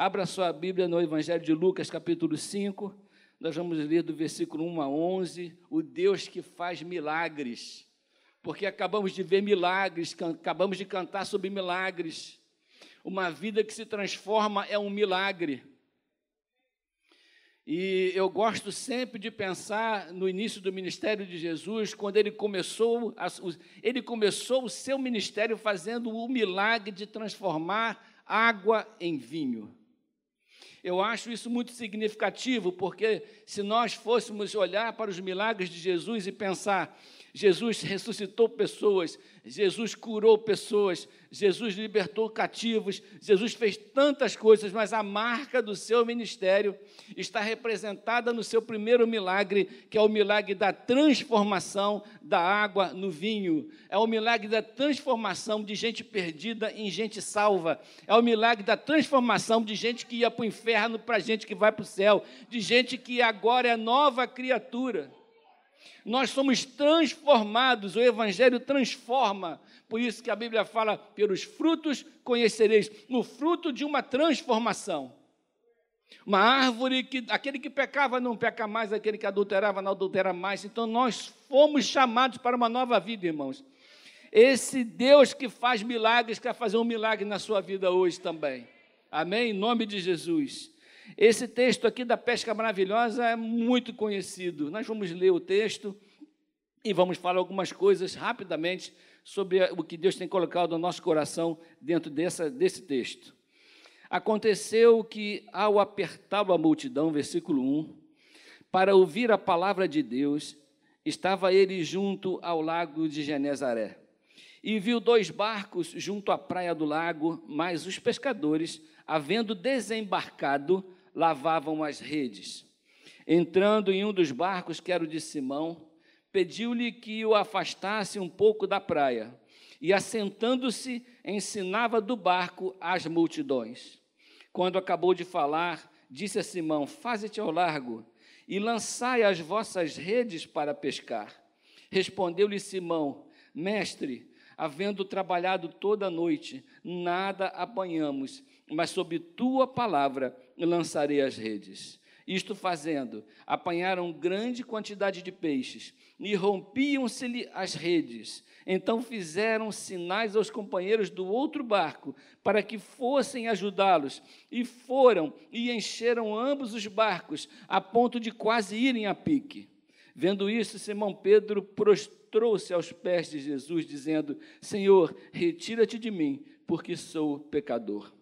Abra sua Bíblia no Evangelho de Lucas, capítulo 5. Nós vamos ler do versículo 1 a 11, o Deus que faz milagres. Porque acabamos de ver milagres, acabamos de cantar sobre milagres. Uma vida que se transforma é um milagre. E eu gosto sempre de pensar no início do ministério de Jesus, quando ele começou, ele começou o seu ministério fazendo o milagre de transformar água em vinho. Eu acho isso muito significativo, porque se nós fôssemos olhar para os milagres de Jesus e pensar, Jesus ressuscitou pessoas, Jesus curou pessoas, Jesus libertou cativos, Jesus fez tantas coisas, mas a marca do seu ministério está representada no seu primeiro milagre, que é o milagre da transformação da água no vinho. É o milagre da transformação de gente perdida em gente salva. É o milagre da transformação de gente que ia para o inferno para gente que vai para o céu, de gente que agora é nova criatura. Nós somos transformados, o Evangelho transforma. Por isso que a Bíblia fala: pelos frutos conhecereis, no fruto de uma transformação. Uma árvore que aquele que pecava não peca mais, aquele que adulterava não adultera mais. Então nós fomos chamados para uma nova vida, irmãos. Esse Deus que faz milagres quer fazer um milagre na sua vida hoje também. Amém? Em nome de Jesus. Esse texto aqui da pesca maravilhosa é muito conhecido. Nós vamos ler o texto e vamos falar algumas coisas rapidamente sobre o que Deus tem colocado no nosso coração dentro dessa, desse texto. Aconteceu que, ao apertá-lo a multidão, versículo 1, para ouvir a palavra de Deus, estava ele junto ao lago de Genezaré. E viu dois barcos junto à praia do lago, mas os pescadores, havendo desembarcado, lavavam as redes. Entrando em um dos barcos, que era o de Simão, pediu-lhe que o afastasse um pouco da praia, e assentando-se, ensinava do barco às multidões. Quando acabou de falar, disse a Simão: Faze-te ao largo e lançai as vossas redes para pescar. Respondeu-lhe Simão: Mestre, havendo trabalhado toda a noite, nada apanhamos, mas sob tua palavra lançarei as redes. Isto fazendo, apanharam grande quantidade de peixes e rompiam-se-lhe as redes. Então fizeram sinais aos companheiros do outro barco para que fossem ajudá-los. E foram e encheram ambos os barcos, a ponto de quase irem a pique. Vendo isso, Simão Pedro prostrou-se aos pés de Jesus, dizendo: Senhor, retira-te de mim, porque sou pecador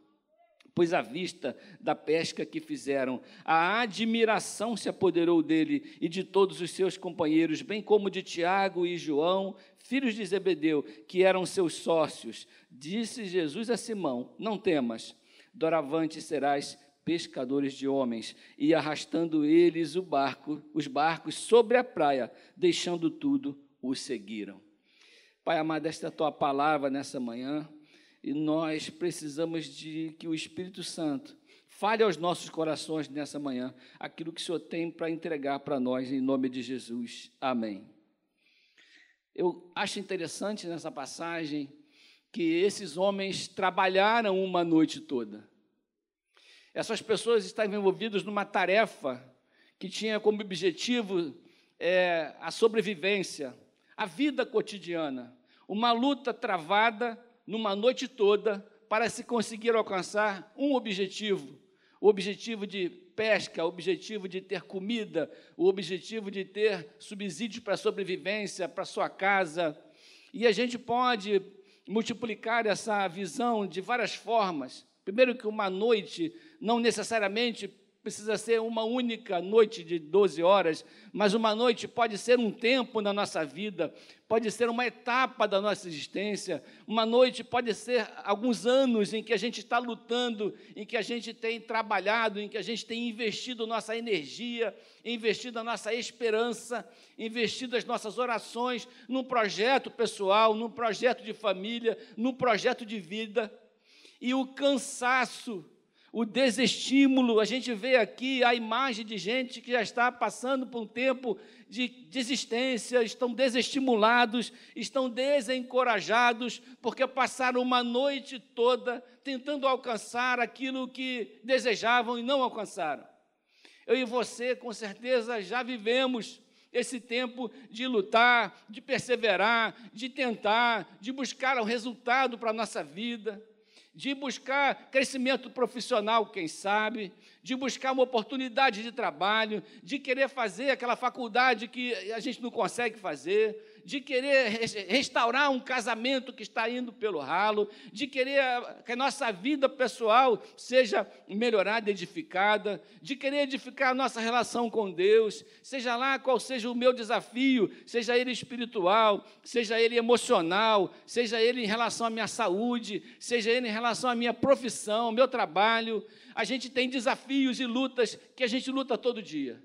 pois à vista da pesca que fizeram, a admiração se apoderou dele e de todos os seus companheiros, bem como de Tiago e João, filhos de Zebedeu, que eram seus sócios. Disse Jesus a Simão: Não temas, doravante serás pescadores de homens, e arrastando eles o barco, os barcos sobre a praia, deixando tudo, o seguiram. Pai amado, esta é a tua palavra nessa manhã. E nós precisamos de que o Espírito Santo fale aos nossos corações nessa manhã aquilo que o Senhor tem para entregar para nós, em nome de Jesus. Amém. Eu acho interessante nessa passagem que esses homens trabalharam uma noite toda. Essas pessoas estavam envolvidas numa tarefa que tinha como objetivo é, a sobrevivência, a vida cotidiana, uma luta travada numa noite toda para se conseguir alcançar um objetivo: o objetivo de pesca, o objetivo de ter comida, o objetivo de ter subsídios para sobrevivência, para sua casa. E a gente pode multiplicar essa visão de várias formas. Primeiro, que uma noite não necessariamente precisa ser uma única noite de 12 horas, mas uma noite pode ser um tempo na nossa vida, pode ser uma etapa da nossa existência, uma noite pode ser alguns anos em que a gente está lutando, em que a gente tem trabalhado, em que a gente tem investido nossa energia, investido a nossa esperança, investido as nossas orações num projeto pessoal, num projeto de família, num projeto de vida, e o cansaço o desestímulo. A gente vê aqui a imagem de gente que já está passando por um tempo de desistência, estão desestimulados, estão desencorajados, porque passaram uma noite toda tentando alcançar aquilo que desejavam e não alcançaram. Eu e você, com certeza, já vivemos esse tempo de lutar, de perseverar, de tentar, de buscar o resultado para a nossa vida de buscar crescimento profissional, quem sabe, de buscar uma oportunidade de trabalho, de querer fazer aquela faculdade que a gente não consegue fazer, de querer restaurar um casamento que está indo pelo ralo, de querer que a nossa vida pessoal seja melhorada, edificada, de querer edificar a nossa relação com Deus, seja lá qual seja o meu desafio, seja ele espiritual, seja ele emocional, seja ele em relação à minha saúde, seja ele em relação à minha profissão, meu trabalho, a gente tem desafios e lutas que a gente luta todo dia.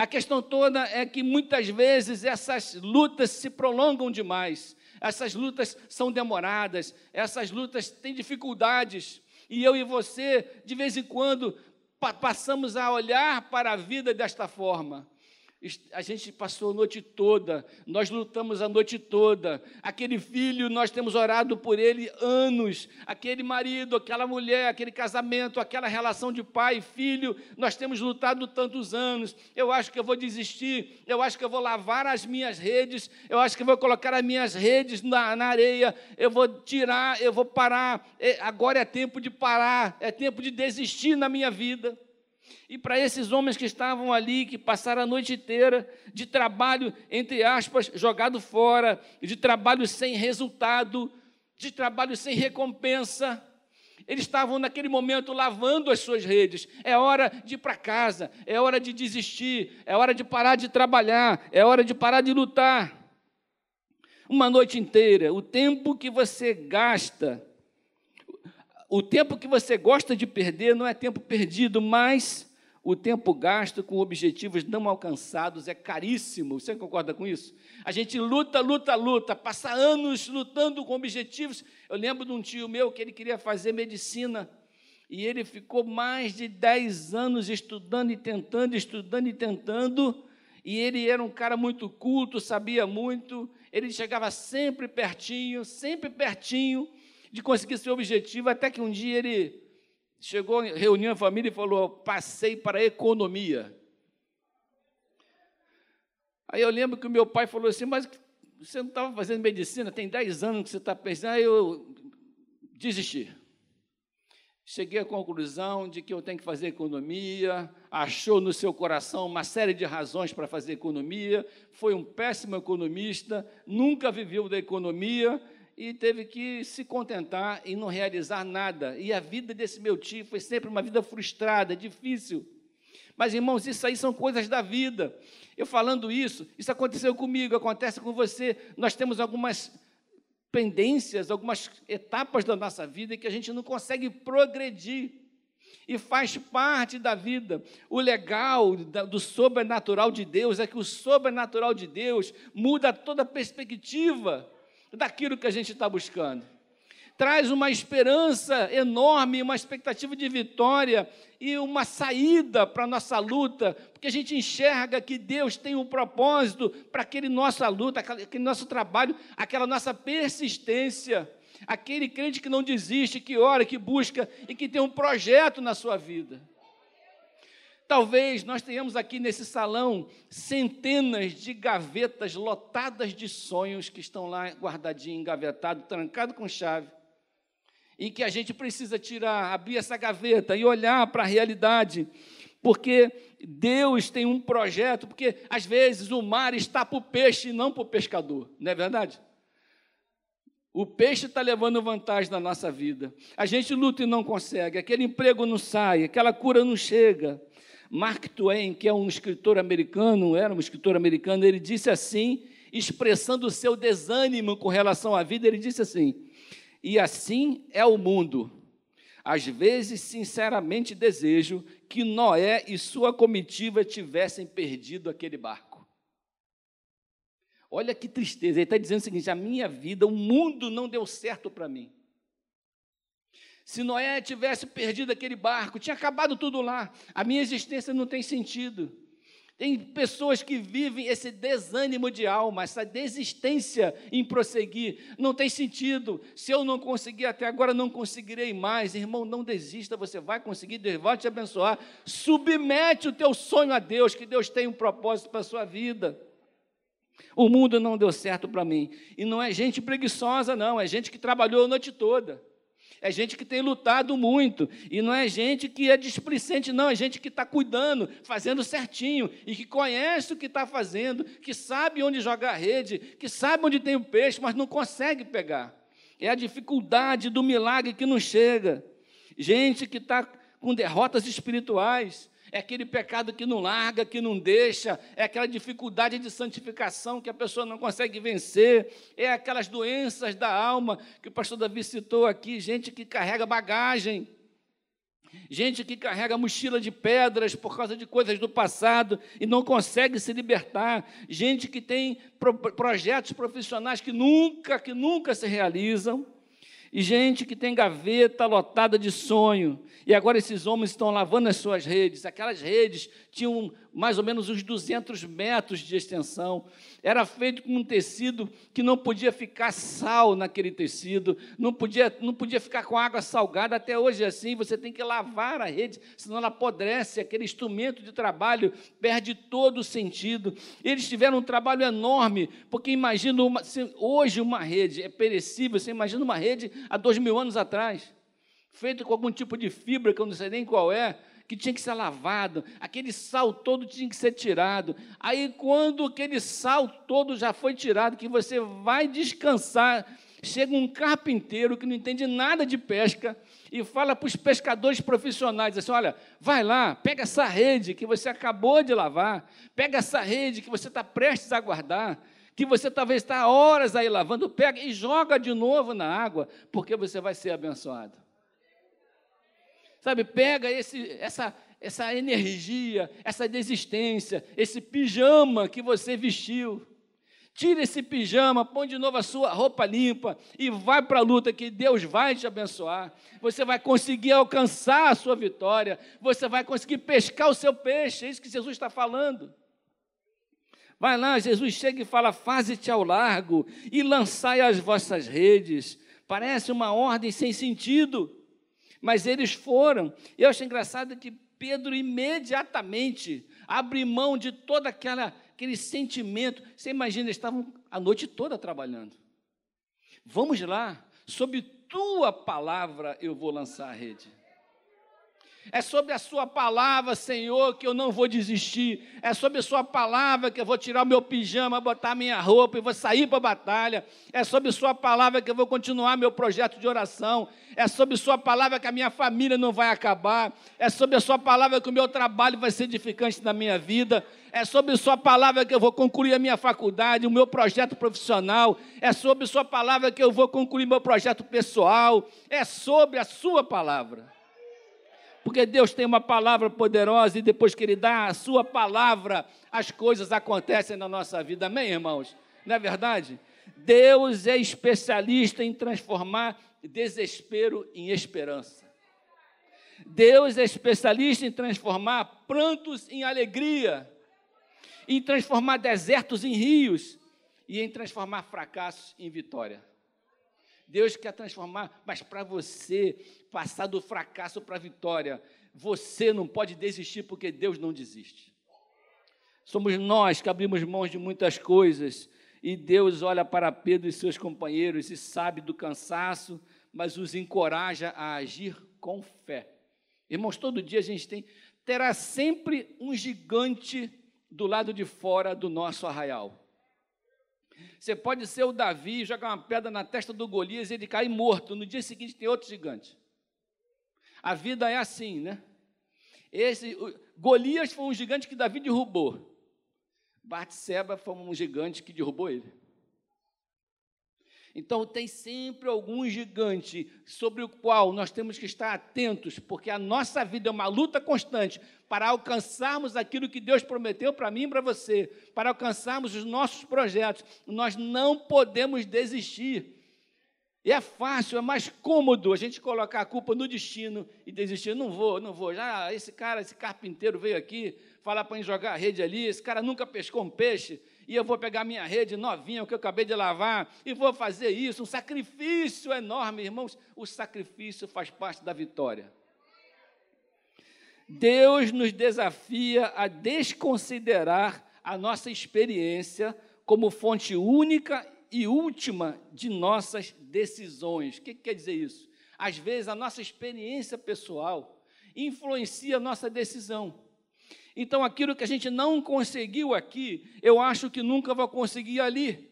A questão toda é que muitas vezes essas lutas se prolongam demais, essas lutas são demoradas, essas lutas têm dificuldades, e eu e você, de vez em quando, passamos a olhar para a vida desta forma. A gente passou a noite toda, nós lutamos a noite toda. Aquele filho, nós temos orado por ele anos. Aquele marido, aquela mulher, aquele casamento, aquela relação de pai e filho, nós temos lutado tantos anos. Eu acho que eu vou desistir, eu acho que eu vou lavar as minhas redes, eu acho que eu vou colocar as minhas redes na, na areia, eu vou tirar, eu vou parar. É, agora é tempo de parar, é tempo de desistir na minha vida. E para esses homens que estavam ali, que passaram a noite inteira de trabalho, entre aspas, jogado fora, de trabalho sem resultado, de trabalho sem recompensa, eles estavam naquele momento lavando as suas redes. É hora de ir para casa, é hora de desistir, é hora de parar de trabalhar, é hora de parar de lutar. Uma noite inteira, o tempo que você gasta, o tempo que você gosta de perder não é tempo perdido, mas o tempo gasto com objetivos não alcançados é caríssimo. Você concorda com isso? A gente luta, luta, luta, passa anos lutando com objetivos. Eu lembro de um tio meu que ele queria fazer medicina e ele ficou mais de 10 anos estudando e tentando, estudando e tentando. E ele era um cara muito culto, sabia muito. Ele chegava sempre pertinho, sempre pertinho de conseguir seu objetivo, até que um dia ele chegou, reuniu a família e falou: passei para a economia. Aí eu lembro que o meu pai falou assim: mas você não estava fazendo medicina, tem 10 anos que você está pensando. Aí eu desisti. Cheguei à conclusão de que eu tenho que fazer economia, achou no seu coração uma série de razões para fazer economia, foi um péssimo economista, nunca viveu da economia, e teve que se contentar em não realizar nada. E a vida desse meu tio foi sempre uma vida frustrada, difícil. Mas, irmãos, isso aí são coisas da vida. Eu falando isso, isso aconteceu comigo, acontece com você. Nós temos algumas pendências, algumas etapas da nossa vida que a gente não consegue progredir. E faz parte da vida. O legal do sobrenatural de Deus é que o sobrenatural de Deus muda toda a perspectiva daquilo que a gente está buscando. Traz uma esperança enorme, uma expectativa de vitória e uma saída para a nossa luta, porque a gente enxerga que Deus tem um propósito para aquele nossa luta, aquele nosso trabalho, aquela nossa persistência, aquele crente que não desiste, que ora, que busca e que tem um projeto na sua vida. Talvez nós tenhamos aqui nesse salão centenas de gavetas lotadas de sonhos que estão lá guardadinhos, engavetados, trancados com chave. E que a gente precisa tirar, abrir essa gaveta e olhar para a realidade. Porque Deus tem um projeto, porque às vezes o mar está para o peixe e não para o pescador, não é verdade? O peixe está levando vantagem na nossa vida. A gente luta e não consegue, aquele emprego não sai, aquela cura não chega. Mark Twain, que é um escritor americano, era um escritor americano, ele disse assim, expressando o seu desânimo com relação à vida, ele disse assim: E assim é o mundo. Às vezes, sinceramente, desejo que Noé e sua comitiva tivessem perdido aquele barco. Olha que tristeza, ele está dizendo o seguinte: a minha vida, o mundo não deu certo para mim. Se Noé tivesse perdido aquele barco, tinha acabado tudo lá. A minha existência não tem sentido. Tem pessoas que vivem esse desânimo de alma, essa desistência em prosseguir. Não tem sentido. Se eu não conseguir até agora, não conseguirei mais. Irmão, não desista, você vai conseguir, Deus vai te abençoar. Submete o teu sonho a Deus, que Deus tem um propósito para a sua vida. O mundo não deu certo para mim. E não é gente preguiçosa, não, é gente que trabalhou a noite toda. É gente que tem lutado muito. E não é gente que é displicente, não. É gente que está cuidando, fazendo certinho. E que conhece o que está fazendo, que sabe onde jogar a rede, que sabe onde tem o peixe, mas não consegue pegar. É a dificuldade do milagre que não chega. Gente que está com derrotas espirituais é aquele pecado que não larga, que não deixa, é aquela dificuldade de santificação que a pessoa não consegue vencer, é aquelas doenças da alma que o pastor Davi citou aqui, gente que carrega bagagem, gente que carrega mochila de pedras por causa de coisas do passado e não consegue se libertar, gente que tem pro projetos profissionais que nunca, que nunca se realizam. E gente que tem gaveta lotada de sonho. E agora esses homens estão lavando as suas redes. Aquelas redes tinham mais ou menos uns 200 metros de extensão. Era feito com um tecido que não podia ficar sal naquele tecido, não podia, não podia ficar com água salgada. Até hoje é assim, você tem que lavar a rede, senão ela apodrece. Aquele instrumento de trabalho perde todo o sentido. Eles tiveram um trabalho enorme, porque imagina uma, hoje uma rede é perecível, você imagina uma rede há dois mil anos atrás, feita com algum tipo de fibra que eu não sei nem qual é que tinha que ser lavado, aquele sal todo tinha que ser tirado. Aí, quando aquele sal todo já foi tirado, que você vai descansar, chega um carpinteiro que não entende nada de pesca e fala para os pescadores profissionais assim: olha, vai lá, pega essa rede que você acabou de lavar, pega essa rede que você está prestes a guardar, que você talvez está horas aí lavando, pega e joga de novo na água, porque você vai ser abençoado. Sabe, pega esse, essa, essa energia, essa desistência, esse pijama que você vestiu. Tira esse pijama, põe de novo a sua roupa limpa e vai para a luta que Deus vai te abençoar. Você vai conseguir alcançar a sua vitória. Você vai conseguir pescar o seu peixe. É isso que Jesus está falando. Vai lá, Jesus chega e fala: Faze-te ao largo e lançai as vossas redes. Parece uma ordem sem sentido. Mas eles foram. E eu acho engraçado que Pedro imediatamente abre mão de todo aquele sentimento. Você imagina, eles estavam a noite toda trabalhando. Vamos lá, sob tua palavra eu vou lançar a rede. É sobre a Sua palavra, Senhor, que eu não vou desistir. É sobre a Sua palavra que eu vou tirar o meu pijama, botar minha roupa e vou sair para a batalha. É sobre a Sua palavra que eu vou continuar meu projeto de oração. É sobre a Sua palavra que a minha família não vai acabar. É sobre a Sua palavra que o meu trabalho vai ser edificante na minha vida. É sobre a Sua palavra que eu vou concluir a minha faculdade, o meu projeto profissional. É sobre a Sua palavra que eu vou concluir meu projeto pessoal. É sobre a Sua palavra. Porque Deus tem uma palavra poderosa e depois que Ele dá a Sua palavra, as coisas acontecem na nossa vida. Amém, irmãos? Não é verdade? Deus é especialista em transformar desespero em esperança. Deus é especialista em transformar prantos em alegria, em transformar desertos em rios e em transformar fracassos em vitória. Deus quer transformar, mas para você passar do fracasso para a vitória, você não pode desistir porque Deus não desiste. Somos nós que abrimos mãos de muitas coisas e Deus olha para Pedro e seus companheiros e sabe do cansaço, mas os encoraja a agir com fé. Irmãos, todo dia a gente tem, terá sempre um gigante do lado de fora do nosso arraial. Você pode ser o Davi, jogar uma pedra na testa do Golias e ele cair morto. No dia seguinte tem outro gigante. A vida é assim, né? Esse, Golias foi um gigante que Davi derrubou. Batseba foi um gigante que derrubou ele. Então, tem sempre algum gigante sobre o qual nós temos que estar atentos, porque a nossa vida é uma luta constante para alcançarmos aquilo que Deus prometeu para mim e para você, para alcançarmos os nossos projetos. Nós não podemos desistir. E é fácil, é mais cômodo a gente colocar a culpa no destino e desistir. Não vou, não vou. Já esse cara, esse carpinteiro veio aqui falar para jogar a rede ali. Esse cara nunca pescou um peixe e eu vou pegar minha rede novinha, que eu acabei de lavar, e vou fazer isso. Um sacrifício enorme, irmãos. O sacrifício faz parte da vitória. Deus nos desafia a desconsiderar a nossa experiência como fonte única e última de nossas decisões. O que, quer dizer isso? Às vezes, a nossa experiência pessoal influencia a nossa decisão. Então, aquilo que a gente não conseguiu aqui, eu acho que nunca vou conseguir ali.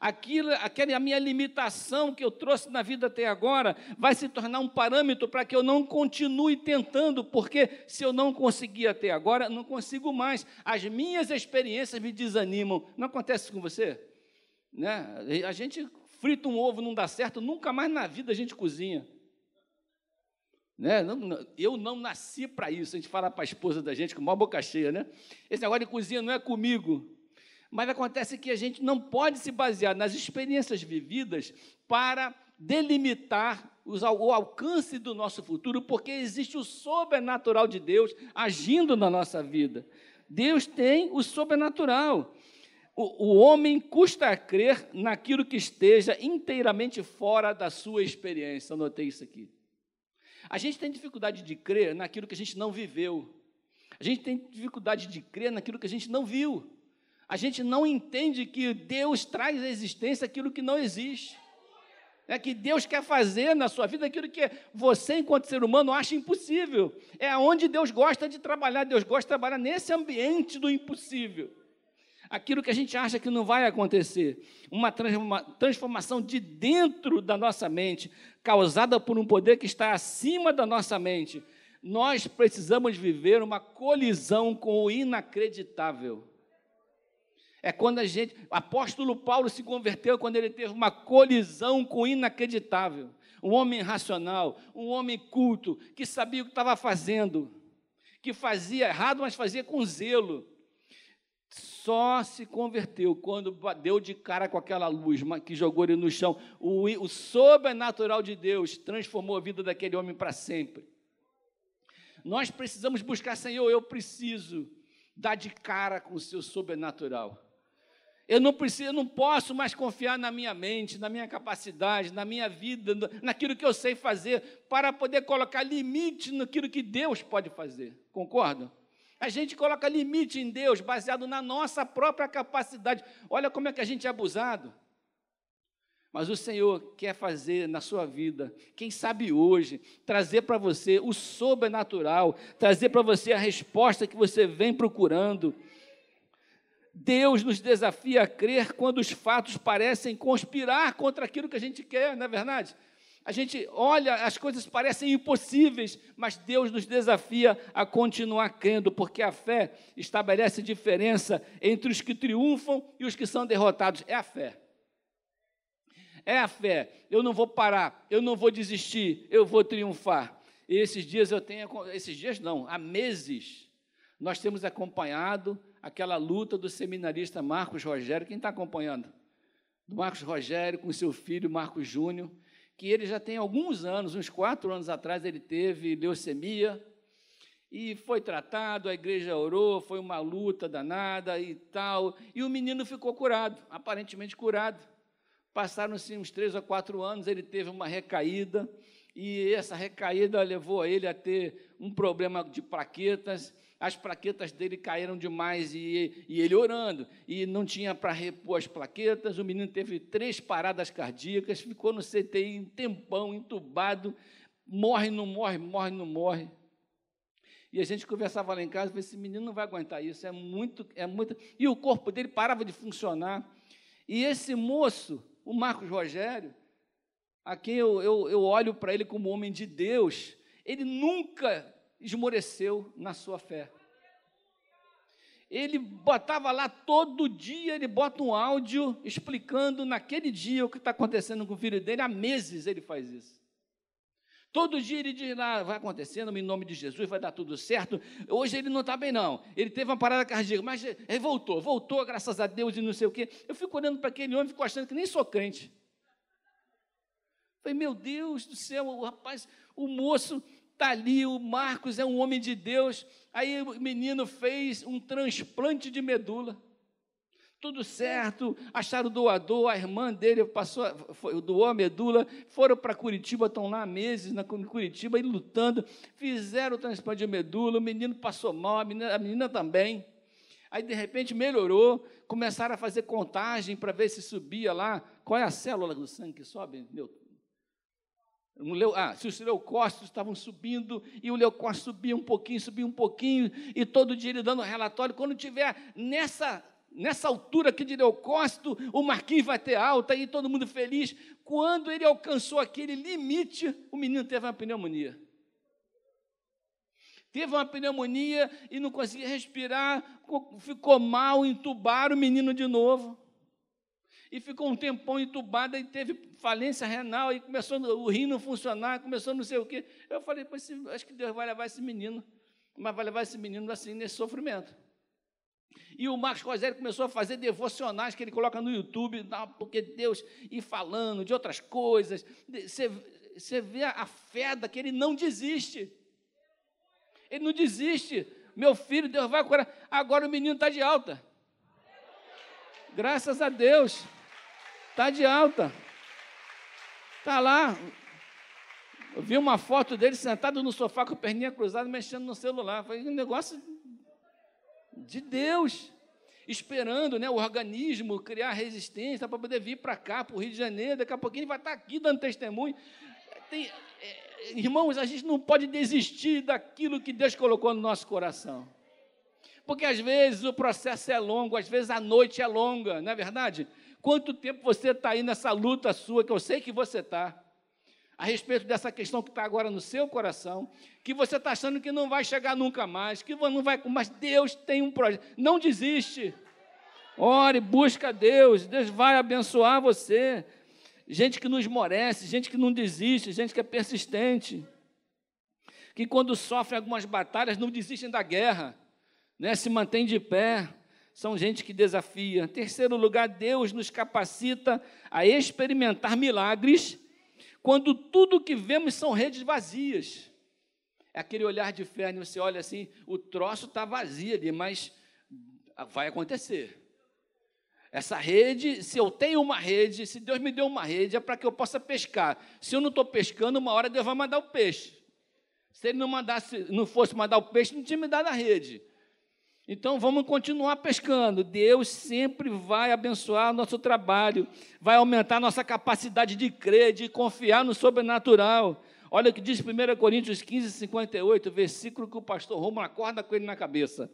Aquilo, aquela minha limitação que eu trouxe na vida até agora vai se tornar um parâmetro para que eu não continue tentando, porque se eu não conseguir até agora, não consigo mais. As minhas experiências me desanimam. Não acontece com você? Né? A gente frita um ovo, não dá certo, nunca mais na vida a gente cozinha. Né? eu não nasci para isso. A gente fala para a esposa da gente com uma boca cheia, né? Esse negócio de cozinha não é comigo. Mas acontece que a gente não pode se basear nas experiências vividas para delimitar o alcance do nosso futuro, porque existe o sobrenatural de Deus agindo na nossa vida. Deus tem o sobrenatural. O, o homem custa a crer naquilo que esteja inteiramente fora da sua experiência. Anotei isso aqui. A gente tem dificuldade de crer naquilo que a gente não viveu. A gente tem dificuldade de crer naquilo que a gente não viu. A gente não entende que Deus traz à existência aquilo que não existe. É que Deus quer fazer na sua vida aquilo que você, enquanto ser humano, acha impossível. É onde Deus gosta de trabalhar. Deus gosta de trabalhar nesse ambiente do impossível aquilo que a gente acha que não vai acontecer. Uma transformação de dentro da nossa mente, causada por um poder que está acima da nossa mente. Nós precisamos viver uma colisão com o inacreditável. É quando a gente. O apóstolo Paulo se converteu quando ele teve uma colisão com o inacreditável. Um homem racional, um homem culto, que sabia o que estava fazendo, que fazia errado, mas fazia com zelo só se converteu quando deu de cara com aquela luz que jogou ele no chão. O, o sobrenatural de Deus transformou a vida daquele homem para sempre. Nós precisamos buscar, Senhor, eu preciso dar de cara com o seu sobrenatural. Eu não preciso, eu não posso mais confiar na minha mente, na minha capacidade, na minha vida, naquilo que eu sei fazer, para poder colocar limite naquilo que Deus pode fazer. Concordam? A gente coloca limite em Deus baseado na nossa própria capacidade. Olha como é que a gente é abusado. Mas o Senhor quer fazer na sua vida, quem sabe hoje, trazer para você o sobrenatural, trazer para você a resposta que você vem procurando. Deus nos desafia a crer quando os fatos parecem conspirar contra aquilo que a gente quer, não é verdade? A gente olha, as coisas parecem impossíveis, mas Deus nos desafia a continuar crendo, porque a fé estabelece diferença entre os que triunfam e os que são derrotados. É a fé. É a fé. Eu não vou parar, eu não vou desistir, eu vou triunfar. E esses dias eu tenho, esses dias não, há meses, nós temos acompanhado aquela luta do seminarista Marcos Rogério. Quem está acompanhando? Do Marcos Rogério com seu filho Marcos Júnior que ele já tem alguns anos, uns quatro anos atrás, ele teve leucemia e foi tratado, a igreja orou, foi uma luta danada e tal, e o menino ficou curado, aparentemente curado. Passaram-se uns três ou quatro anos, ele teve uma recaída, e essa recaída levou ele a ter um problema de plaquetas, as plaquetas dele caíram demais e, e ele orando, e não tinha para repor as plaquetas. O menino teve três paradas cardíacas, ficou no CTI um tempão, entubado, morre, não morre, morre, não morre. E a gente conversava lá em casa, falei, esse menino não vai aguentar isso, é muito, é muito. E o corpo dele parava de funcionar. E esse moço, o Marcos Rogério, a quem eu, eu, eu olho para ele como homem de Deus, ele nunca esmoreceu na sua fé. Ele botava lá todo dia, ele bota um áudio explicando naquele dia o que está acontecendo com o filho dele. Há meses ele faz isso. Todo dia ele diz lá, vai acontecendo em nome de Jesus, vai dar tudo certo. Hoje ele não está bem, não. Ele teve uma parada cardíaca, mas ele voltou, voltou, graças a Deus e não sei o quê. Eu fico olhando para aquele homem fico achando que nem sou crente. Falei, meu Deus do céu, o rapaz, o moço está ali, o Marcos é um homem de Deus. Aí o menino fez um transplante de medula. Tudo certo, acharam o doador, a irmã dele passou, foi, doou a medula, foram para Curitiba, estão lá meses na Curitiba, e lutando, fizeram o transplante de medula, o menino passou mal, a menina, a menina também. Aí, de repente, melhorou, começaram a fazer contagem para ver se subia lá. Qual é a célula do sangue que sobe? Meu, ah, se os leucócitos estavam subindo, e o leucócito subia um pouquinho, subia um pouquinho, e todo dia ele dando relatório. Quando tiver nessa, nessa altura aqui de leucócito, o Marquinhos vai ter alta, e todo mundo feliz. Quando ele alcançou aquele limite, o menino teve uma pneumonia. Teve uma pneumonia e não conseguia respirar, ficou mal, entubaram o menino de novo e ficou um tempão entubado e teve falência renal e começou o rim não funcionar, começou não sei o quê. Eu falei, acho que Deus vai levar esse menino, mas vai levar esse menino assim nesse sofrimento. E o Marcos Rogério começou a fazer devocionais que ele coloca no YouTube, porque Deus ir falando de outras coisas. Você, você vê a fé que ele não desiste. Ele não desiste. Meu filho, Deus vai curar. Agora o menino está de alta. Graças a Deus. Está de alta. Está lá. Eu vi uma foto dele sentado no sofá com a perninha cruzada, mexendo no celular. Foi um negócio de Deus. Esperando né, o organismo criar resistência para poder vir para cá, para o Rio de Janeiro. Daqui a pouquinho ele vai estar tá aqui dando testemunho. Tem, é, irmãos, a gente não pode desistir daquilo que Deus colocou no nosso coração. Porque às vezes o processo é longo, às vezes a noite é longa, não é verdade? Quanto tempo você está aí nessa luta sua, que eu sei que você está, a respeito dessa questão que está agora no seu coração, que você está achando que não vai chegar nunca mais, que não vai, mas Deus tem um projeto. Não desiste. Ore, busca Deus, Deus vai abençoar você. Gente que nos morece, gente que não desiste, gente que é persistente. Que quando sofre algumas batalhas não desistem da guerra, né? se mantém de pé são gente que desafia. Terceiro lugar, Deus nos capacita a experimentar milagres quando tudo que vemos são redes vazias. É aquele olhar de fé, né? você olha assim, o troço está vazio ali, mas vai acontecer. Essa rede, se eu tenho uma rede, se Deus me deu uma rede, é para que eu possa pescar. Se eu não estou pescando, uma hora Deus vai mandar o peixe. Se ele não mandasse, não fosse mandar o peixe, não tinha me dado a rede. Então vamos continuar pescando. Deus sempre vai abençoar nosso trabalho, vai aumentar nossa capacidade de crer, de confiar no sobrenatural. Olha o que diz 1 Coríntios 15, 58, versículo que o pastor Romo acorda com ele na cabeça.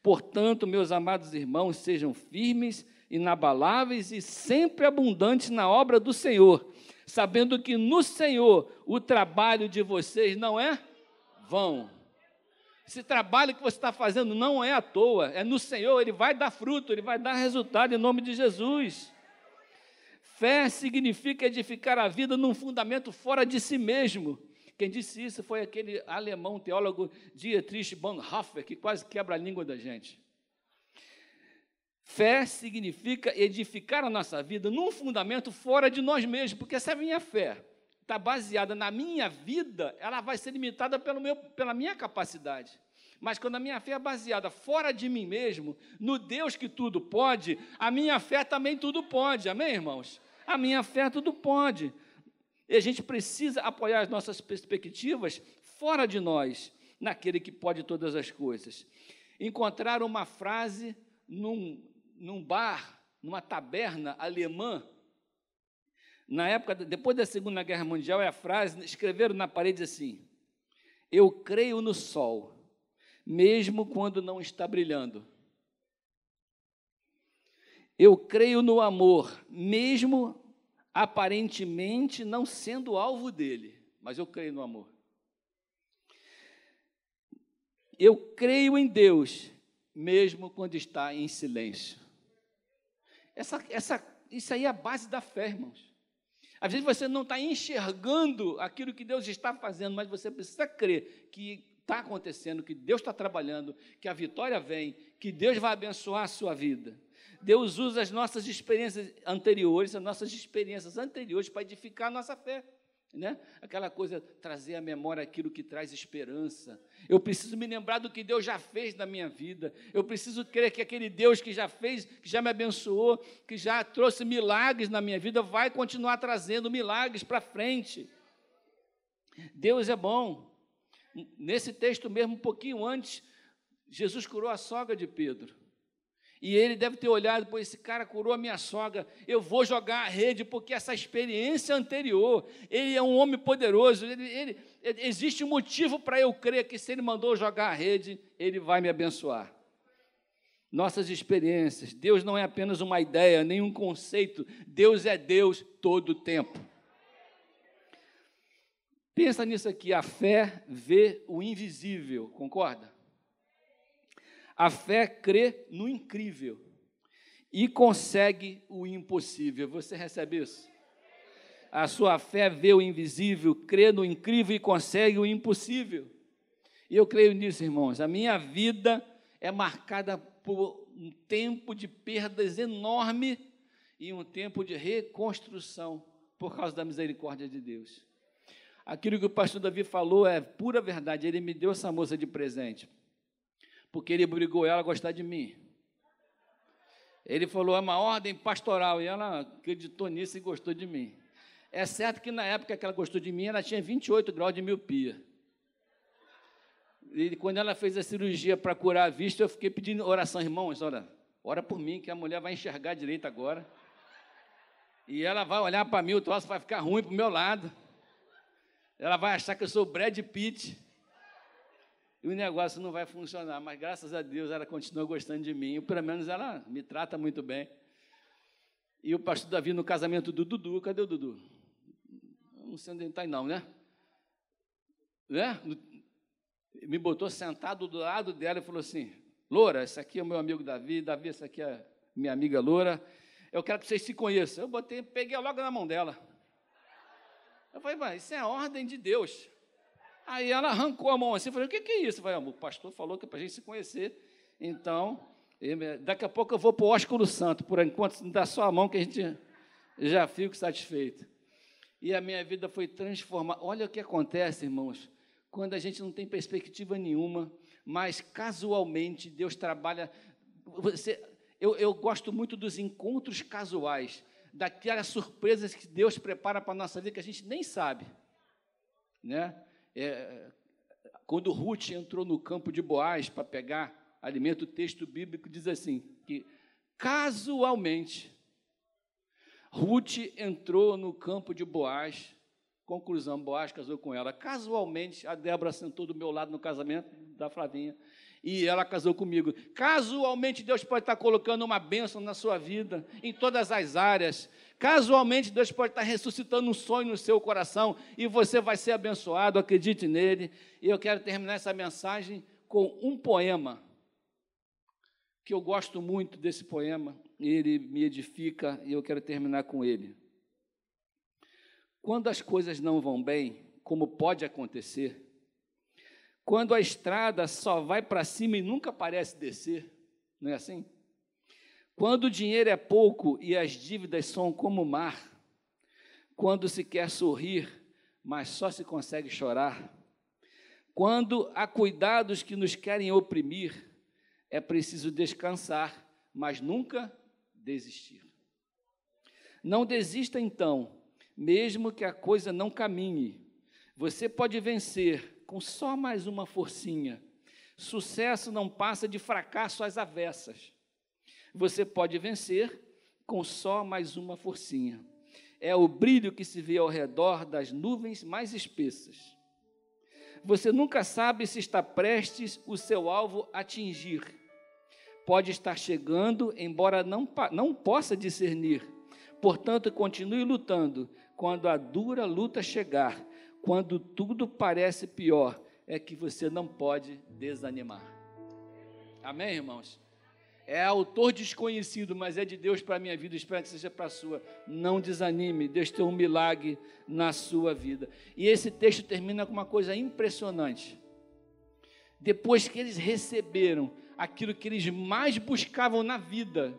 Portanto, meus amados irmãos, sejam firmes, inabaláveis e sempre abundantes na obra do Senhor, sabendo que no Senhor o trabalho de vocês não é vão. Esse trabalho que você está fazendo não é à toa, é no Senhor, ele vai dar fruto, ele vai dar resultado em nome de Jesus. Fé significa edificar a vida num fundamento fora de si mesmo. Quem disse isso foi aquele alemão teólogo Dietrich Bonhoeffer, que quase quebra a língua da gente. Fé significa edificar a nossa vida num fundamento fora de nós mesmos, porque essa é a minha fé está baseada na minha vida, ela vai ser limitada pelo meu, pela minha capacidade. Mas quando a minha fé é baseada fora de mim mesmo, no Deus que tudo pode, a minha fé também tudo pode. Amém, irmãos? A minha fé tudo pode. E a gente precisa apoiar as nossas perspectivas fora de nós, naquele que pode todas as coisas. Encontrar uma frase num, num bar, numa taberna alemã, na época, depois da Segunda Guerra Mundial, é a frase, escreveram na parede assim: Eu creio no sol, mesmo quando não está brilhando. Eu creio no amor, mesmo aparentemente não sendo alvo dele, mas eu creio no amor. Eu creio em Deus, mesmo quando está em silêncio. Essa, essa, isso aí é a base da fé, irmãos. Às vezes você não está enxergando aquilo que Deus está fazendo, mas você precisa crer que está acontecendo, que Deus está trabalhando, que a vitória vem, que Deus vai abençoar a sua vida. Deus usa as nossas experiências anteriores, as nossas experiências anteriores para edificar a nossa fé. Né? Aquela coisa, trazer à memória aquilo que traz esperança. Eu preciso me lembrar do que Deus já fez na minha vida. Eu preciso crer que aquele Deus que já fez, que já me abençoou, que já trouxe milagres na minha vida, vai continuar trazendo milagres para frente. Deus é bom. Nesse texto mesmo, um pouquinho antes, Jesus curou a sogra de Pedro. E ele deve ter olhado, pô, esse cara curou a minha sogra, eu vou jogar a rede, porque essa experiência anterior, ele é um homem poderoso, ele, ele, existe um motivo para eu crer que se ele mandou jogar a rede, ele vai me abençoar. Nossas experiências, Deus não é apenas uma ideia, nem um conceito, Deus é Deus todo o tempo. Pensa nisso aqui, a fé vê o invisível, concorda? A fé crê no incrível e consegue o impossível. Você recebe isso? A sua fé vê o invisível, crê no incrível e consegue o impossível. E eu creio nisso, irmãos. A minha vida é marcada por um tempo de perdas enorme e um tempo de reconstrução por causa da misericórdia de Deus. Aquilo que o pastor Davi falou é pura verdade. Ele me deu essa moça de presente porque ele obrigou ela a gostar de mim. Ele falou, é uma ordem pastoral, e ela acreditou nisso e gostou de mim. É certo que na época que ela gostou de mim, ela tinha 28 graus de miopia. E quando ela fez a cirurgia para curar a vista, eu fiquei pedindo oração, irmãos, ora, ora por mim, que a mulher vai enxergar direito agora. E ela vai olhar para mim, o troço vai ficar ruim para o meu lado. Ela vai achar que eu sou Brad Pitt e o negócio não vai funcionar. Mas graças a Deus ela continua gostando de mim, pelo menos ela me trata muito bem. E o pastor Davi no casamento do Dudu, cadê o Dudu? Não sei onde ele está, não, né? né? Me botou sentado do lado dela e falou assim: Loura, esse aqui é o meu amigo Davi, Davi, essa aqui é minha amiga Loura. Eu quero que vocês se conheçam. Eu botei, peguei logo na mão dela. Eu falei, mas isso é a ordem de Deus. Aí ela arrancou a mão assim, falei, o que, que é isso? Eu falei, ah, o pastor falou que é para a gente se conhecer, então, daqui a pouco eu vou para o ósculo santo, por enquanto, dá só a mão que a gente já fica satisfeito. E a minha vida foi transformada. Olha o que acontece, irmãos, quando a gente não tem perspectiva nenhuma, mas casualmente Deus trabalha. Você, eu, eu gosto muito dos encontros casuais, daquelas surpresas que Deus prepara para a nossa vida que a gente nem sabe. Né? É, quando Ruth entrou no campo de Boaz para pegar alimento, o texto bíblico diz assim: que casualmente Ruth entrou no campo de Boaz. Conclusão, Boaz casou com ela. Casualmente, a Débora sentou do meu lado no casamento da Flavinha e ela casou comigo. Casualmente, Deus pode estar colocando uma bênção na sua vida, em todas as áreas. Casualmente, Deus pode estar ressuscitando um sonho no seu coração e você vai ser abençoado, acredite nele. E eu quero terminar essa mensagem com um poema, que eu gosto muito desse poema, ele me edifica e eu quero terminar com ele. Quando as coisas não vão bem, como pode acontecer, quando a estrada só vai para cima e nunca parece descer, não é assim? Quando o dinheiro é pouco e as dívidas são como o mar, quando se quer sorrir, mas só se consegue chorar, quando há cuidados que nos querem oprimir, é preciso descansar, mas nunca desistir. Não desista então, mesmo que a coisa não caminhe. Você pode vencer com só mais uma forcinha. Sucesso não passa de fracasso às avessas. Você pode vencer com só mais uma forcinha. É o brilho que se vê ao redor das nuvens mais espessas. Você nunca sabe se está prestes o seu alvo atingir. Pode estar chegando, embora não, não possa discernir. Portanto, continue lutando. Quando a dura luta chegar, quando tudo parece pior, é que você não pode desanimar. Amém, irmãos? É autor desconhecido, mas é de Deus para a minha vida, espero que seja para a sua. Não desanime, Deus tem um milagre na sua vida. E esse texto termina com uma coisa impressionante. depois que eles receberam aquilo que eles mais buscavam na vida,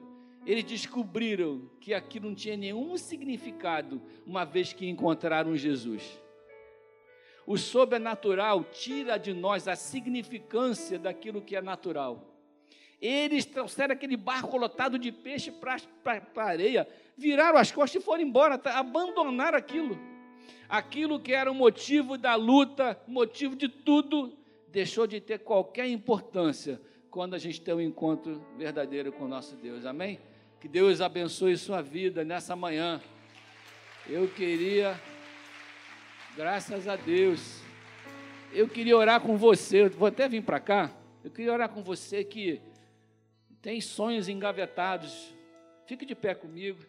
eles descobriram que aquilo não tinha nenhum significado, uma vez que encontraram Jesus. O sobrenatural tira de nós a significância daquilo que é natural. Eles trouxeram aquele barco lotado de peixe para a areia, viraram as costas e foram embora, tá, abandonaram aquilo. Aquilo que era o motivo da luta, motivo de tudo, deixou de ter qualquer importância quando a gente tem um encontro verdadeiro com o nosso Deus. Amém? Que Deus abençoe sua vida nessa manhã. Eu queria, graças a Deus, eu queria orar com você. Vou até vir para cá. Eu queria orar com você que tem sonhos engavetados. Fique de pé comigo.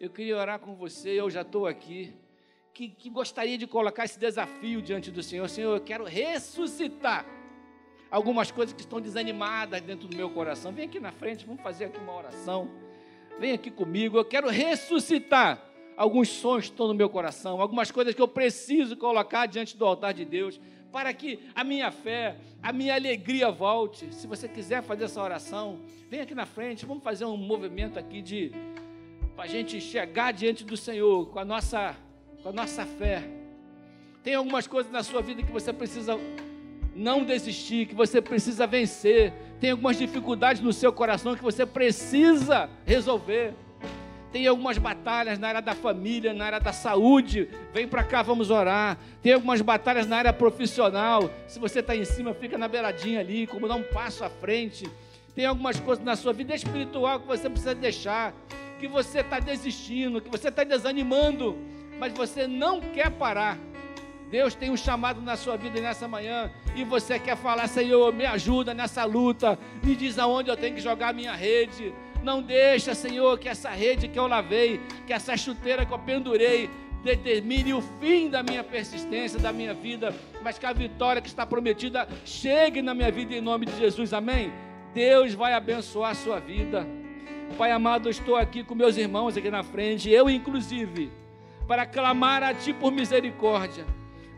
Eu queria orar com você. Eu já estou aqui que, que gostaria de colocar esse desafio diante do Senhor. Senhor, eu quero ressuscitar algumas coisas que estão desanimadas dentro do meu coração. Vem aqui na frente, vamos fazer aqui uma oração. Vem aqui comigo. Eu quero ressuscitar alguns sonhos que estão no meu coração, algumas coisas que eu preciso colocar diante do altar de Deus, para que a minha fé, a minha alegria volte. Se você quiser fazer essa oração, vem aqui na frente, vamos fazer um movimento aqui de para a gente chegar diante do Senhor com a nossa com a nossa fé. Tem algumas coisas na sua vida que você precisa não desistir, que você precisa vencer. Tem algumas dificuldades no seu coração que você precisa resolver. Tem algumas batalhas na área da família, na área da saúde. Vem para cá, vamos orar. Tem algumas batalhas na área profissional. Se você está em cima, fica na beiradinha ali, como dar um passo à frente. Tem algumas coisas na sua vida espiritual que você precisa deixar, que você está desistindo, que você está desanimando mas você não quer parar. Deus tem um chamado na sua vida nessa manhã e você quer falar, Senhor, me ajuda nessa luta, me diz aonde eu tenho que jogar a minha rede. Não deixa, Senhor, que essa rede que eu lavei, que essa chuteira que eu pendurei, determine o fim da minha persistência, da minha vida, mas que a vitória que está prometida chegue na minha vida em nome de Jesus, amém? Deus vai abençoar a sua vida. Pai amado, eu estou aqui com meus irmãos aqui na frente, eu inclusive para clamar a Ti por misericórdia,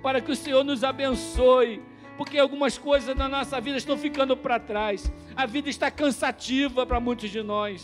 para que o Senhor nos abençoe, porque algumas coisas na nossa vida estão ficando para trás, a vida está cansativa para muitos de nós,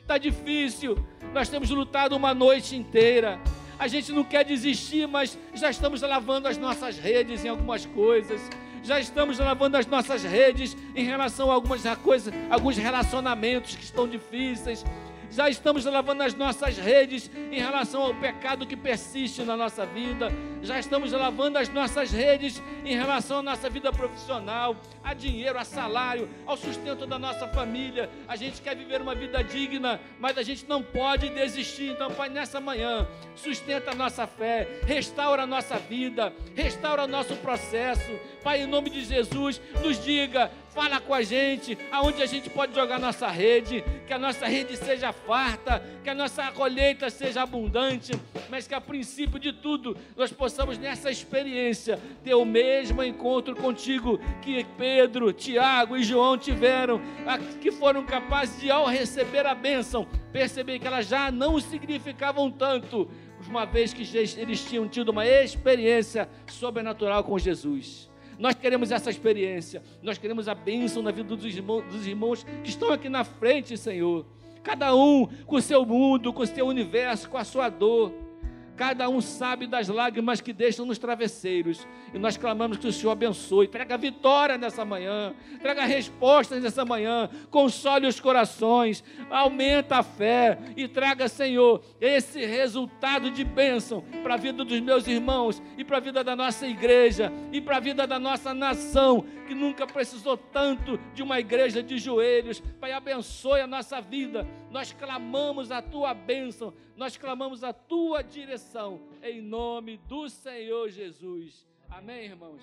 está difícil, nós temos lutado uma noite inteira, a gente não quer desistir, mas já estamos lavando as nossas redes em algumas coisas, já estamos lavando as nossas redes em relação a algumas coisas, alguns relacionamentos que estão difíceis, já estamos lavando as nossas redes em relação ao pecado que persiste na nossa vida, já estamos lavando as nossas redes em relação à nossa vida profissional, a dinheiro, a salário, ao sustento da nossa família. A gente quer viver uma vida digna, mas a gente não pode desistir. Então, Pai, nessa manhã, sustenta a nossa fé, restaura a nossa vida, restaura o nosso processo. Pai, em nome de Jesus, nos diga Fala com a gente aonde a gente pode jogar nossa rede, que a nossa rede seja farta, que a nossa colheita seja abundante, mas que a princípio de tudo nós possamos nessa experiência ter o mesmo encontro contigo que Pedro, Tiago e João tiveram, que foram capazes de ao receber a bênção, perceber que elas já não significavam tanto, uma vez que eles tinham tido uma experiência sobrenatural com Jesus. Nós queremos essa experiência. Nós queremos a bênção na vida dos irmãos, dos irmãos que estão aqui na frente, Senhor. Cada um com o seu mundo, com o seu universo, com a sua dor. Cada um sabe das lágrimas que deixam nos travesseiros. E nós clamamos que o Senhor abençoe. Traga vitória nessa manhã. Traga respostas nessa manhã. Console os corações. Aumenta a fé. E traga, Senhor, esse resultado de bênção para a vida dos meus irmãos. E para a vida da nossa igreja. E para a vida da nossa nação. Que nunca precisou tanto de uma igreja de joelhos. Pai, abençoe a nossa vida. Nós clamamos a tua bênção nós clamamos a tua direção, em nome do Senhor Jesus. Amém, irmãos?